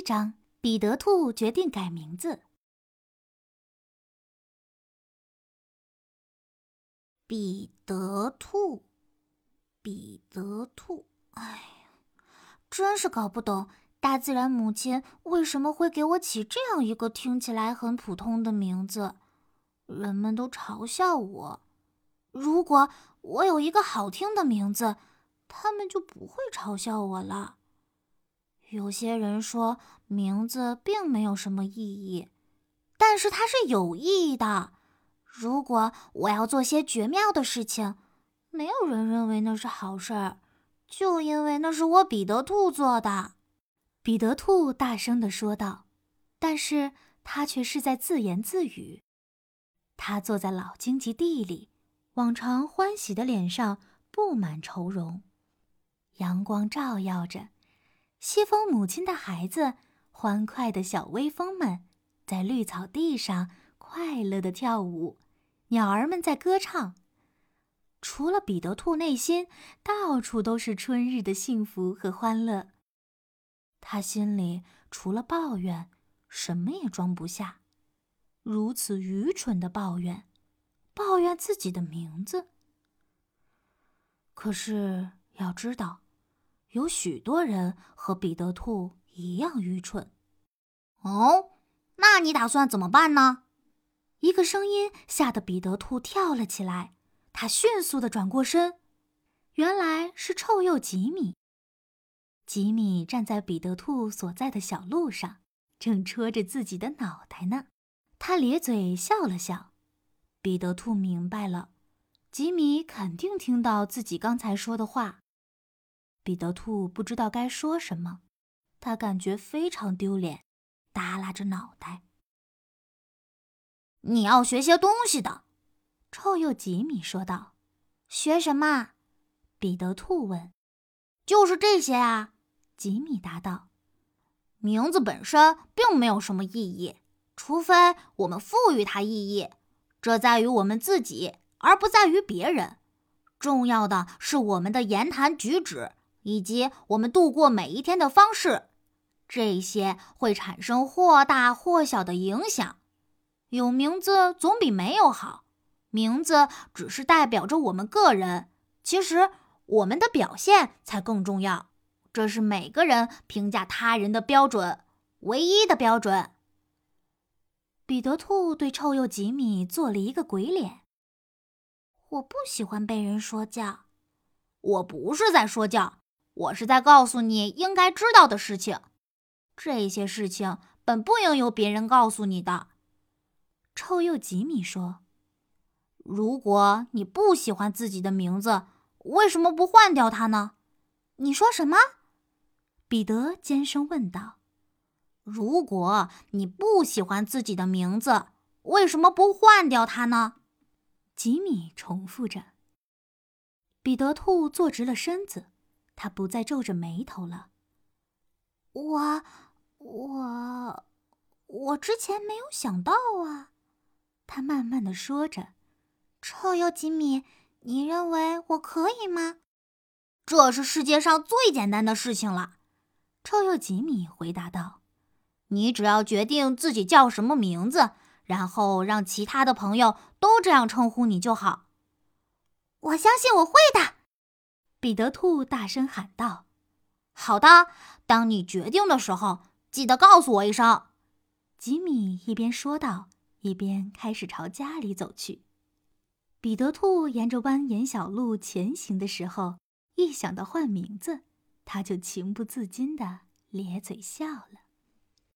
一章：彼得兔决定改名字。彼得兔，彼得兔，哎呀，真是搞不懂大自然母亲为什么会给我起这样一个听起来很普通的名字。人们都嘲笑我，如果我有一个好听的名字，他们就不会嘲笑我了。有些人说名字并没有什么意义，但是它是有意义的。如果我要做些绝妙的事情，没有人认为那是好事儿，就因为那是我彼得兔做的。彼得兔大声地说道，但是他却是在自言自语。他坐在老荆棘地里，往常欢喜的脸上布满愁容。阳光照耀着。西风母亲的孩子，欢快的小微风们，在绿草地上快乐的跳舞，鸟儿们在歌唱。除了彼得兔，内心到处都是春日的幸福和欢乐。他心里除了抱怨，什么也装不下。如此愚蠢的抱怨，抱怨自己的名字。可是要知道。有许多人和彼得兔一样愚蠢。哦，那你打算怎么办呢？一个声音吓得彼得兔跳了起来。他迅速的转过身，原来是臭鼬吉米。吉米站在彼得兔所在的小路上，正戳着自己的脑袋呢。他咧嘴笑了笑。彼得兔明白了，吉米肯定听到自己刚才说的话。彼得兔不知道该说什么，他感觉非常丢脸，耷拉着脑袋。你要学些东西的，臭鼬吉米说道。学什么？彼得兔问。就是这些啊，吉米答道。名字本身并没有什么意义，除非我们赋予它意义。这在于我们自己，而不在于别人。重要的是我们的言谈举止。以及我们度过每一天的方式，这些会产生或大或小的影响。有名字总比没有好。名字只是代表着我们个人，其实我们的表现才更重要。这是每个人评价他人的标准，唯一的标准。彼得兔对臭鼬吉米做了一个鬼脸。我不喜欢被人说教。我不是在说教。我是在告诉你应该知道的事情，这些事情本不应由别人告诉你的。臭鼬吉米说：“如果你不喜欢自己的名字，为什么不换掉它呢？”你说什么？彼得尖声问道。“如果你不喜欢自己的名字，为什么不换掉它呢？”吉米重复着。彼得兔坐直了身子。他不再皱着眉头了。我，我，我之前没有想到啊！他慢慢的说着。臭鼬吉米，你认为我可以吗？这是世界上最简单的事情了。臭鼬吉米回答道：“你只要决定自己叫什么名字，然后让其他的朋友都这样称呼你就好。”我相信我会的。彼得兔大声喊道：“好的，当你决定的时候，记得告诉我一声。”吉米一边说道，一边开始朝家里走去。彼得兔沿着蜿蜒小路前行的时候，一想到换名字，他就情不自禁的咧嘴笑了。